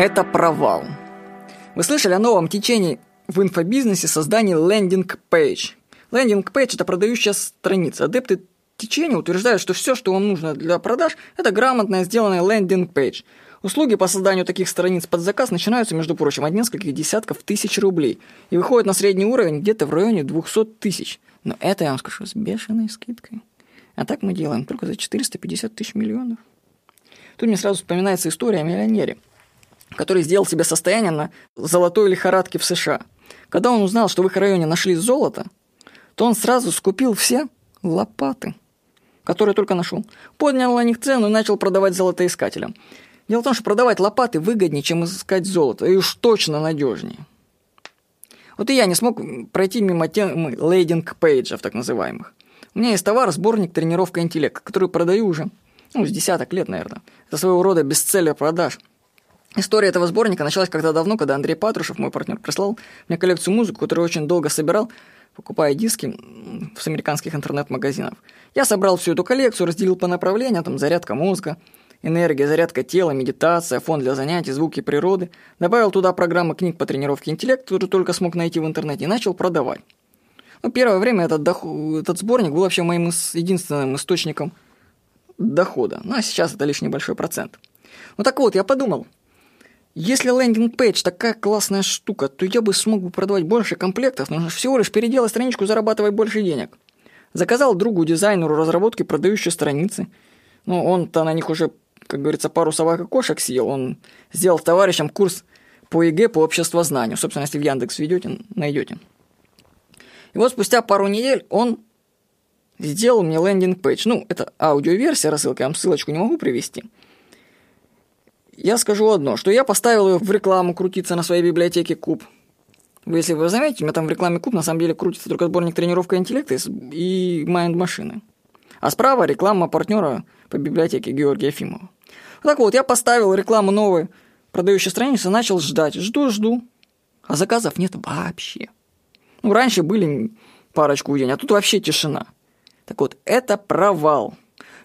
это провал. Вы слышали о новом течении в инфобизнесе создании landing page? Landing page – это продающая страница. Адепты течения утверждают, что все, что вам нужно для продаж, это грамотно сделанный landing page. Услуги по созданию таких страниц под заказ начинаются, между прочим, от нескольких десятков тысяч рублей и выходят на средний уровень где-то в районе 200 тысяч. Но это, я вам скажу, с бешеной скидкой. А так мы делаем только за 450 тысяч миллионов. Тут мне сразу вспоминается история о миллионере, который сделал себе состояние на золотой лихорадке в США. Когда он узнал, что в их районе нашли золото, то он сразу скупил все лопаты, которые только нашел. Поднял на них цену и начал продавать золотоискателям. Дело в том, что продавать лопаты выгоднее, чем искать золото, и уж точно надежнее. Вот и я не смог пройти мимо темы лейдинг-пейджев, так называемых. У меня есть товар, сборник «Тренировка интеллекта», который продаю уже, ну, с десяток лет, наверное. Это своего рода бестселлер продаж. История этого сборника началась когда давно, когда Андрей Патрушев, мой партнер, прислал мне коллекцию музыки, которую очень долго собирал, покупая диски с американских интернет-магазинов. Я собрал всю эту коллекцию, разделил по направлениям, там зарядка мозга, энергия, зарядка тела, медитация, фон для занятий, звуки природы. Добавил туда программы книг по тренировке интеллекта, которую только смог найти в интернете, и начал продавать. Ну, первое время этот, доход, этот сборник был вообще моим единственным источником дохода. Ну, а сейчас это лишь небольшой процент. Ну, так вот, я подумал, если лендинг-пейдж такая классная штука, то я бы смог бы продавать больше комплектов, нужно всего лишь переделать страничку, зарабатывать больше денег. Заказал другу дизайнеру разработки продающие страницы. Ну, он-то на них уже, как говорится, пару собак и кошек съел. Он сделал товарищам курс по ЕГЭ по обществознанию. Собственно, если в Яндекс введете, найдете. И вот спустя пару недель он сделал мне landing page. Ну, это аудиоверсия рассылка, я вам ссылочку не могу привести. Я скажу одно, что я поставил ее в рекламу крутиться на своей библиотеке Куб. Если вы заметите, у меня там в рекламе Куб на самом деле крутится только сборник тренировка интеллекта и mind машины. А справа реклама партнера по библиотеке Георгия Ефимова. Так вот, я поставил рекламу новой продающей страницы начал ждать. Жду, жду. А заказов нет вообще. Ну, раньше были парочку в день, а тут вообще тишина. Так вот, это провал.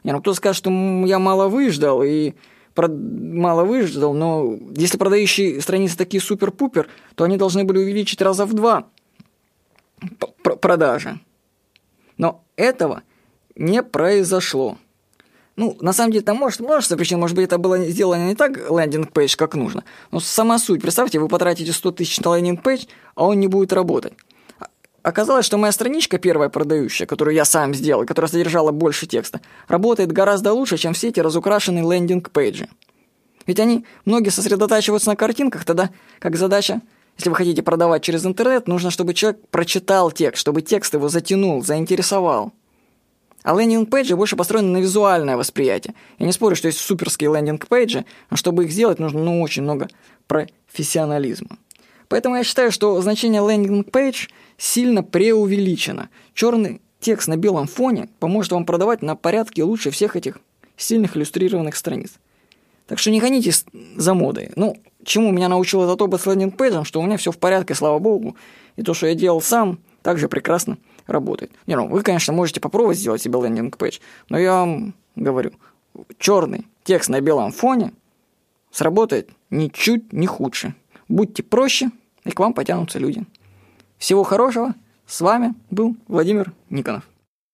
Не, ну кто скажет, что я мало выждал и. Мало выждал, но если продающие страницы такие супер-пупер, то они должны были увеличить раза в два продажи. Но этого не произошло. Ну, на самом деле, там может множество причин. Может быть, это было сделано не так landing page, как нужно. Но сама суть. Представьте, вы потратите 100 тысяч на landing page, а он не будет работать. Оказалось, что моя страничка, первая продающая, которую я сам сделал, которая содержала больше текста, работает гораздо лучше, чем все эти разукрашенные landing page и. Ведь они, многие сосредотачиваются на картинках, тогда как задача, если вы хотите продавать через интернет, нужно, чтобы человек прочитал текст, чтобы текст его затянул, заинтересовал. А landing page и больше построены на визуальное восприятие. Я не спорю, что есть суперские landing page и, но чтобы их сделать, нужно ну, очень много профессионализма. Поэтому я считаю, что значение landing page – сильно преувеличено. Черный текст на белом фоне поможет вам продавать на порядке лучше всех этих сильных иллюстрированных страниц. Так что не гонитесь за модой. Ну, чему меня научил этот опыт с landing page ем, что у меня все в порядке, слава богу. И то, что я делал сам, также прекрасно работает. Не, ну, вы, конечно, можете попробовать сделать себе лендинг-пейдж, но я вам говорю, черный текст на белом фоне сработает ничуть не худше. Будьте проще, и к вам потянутся люди. Всего хорошего. С вами был Владимир Никонов.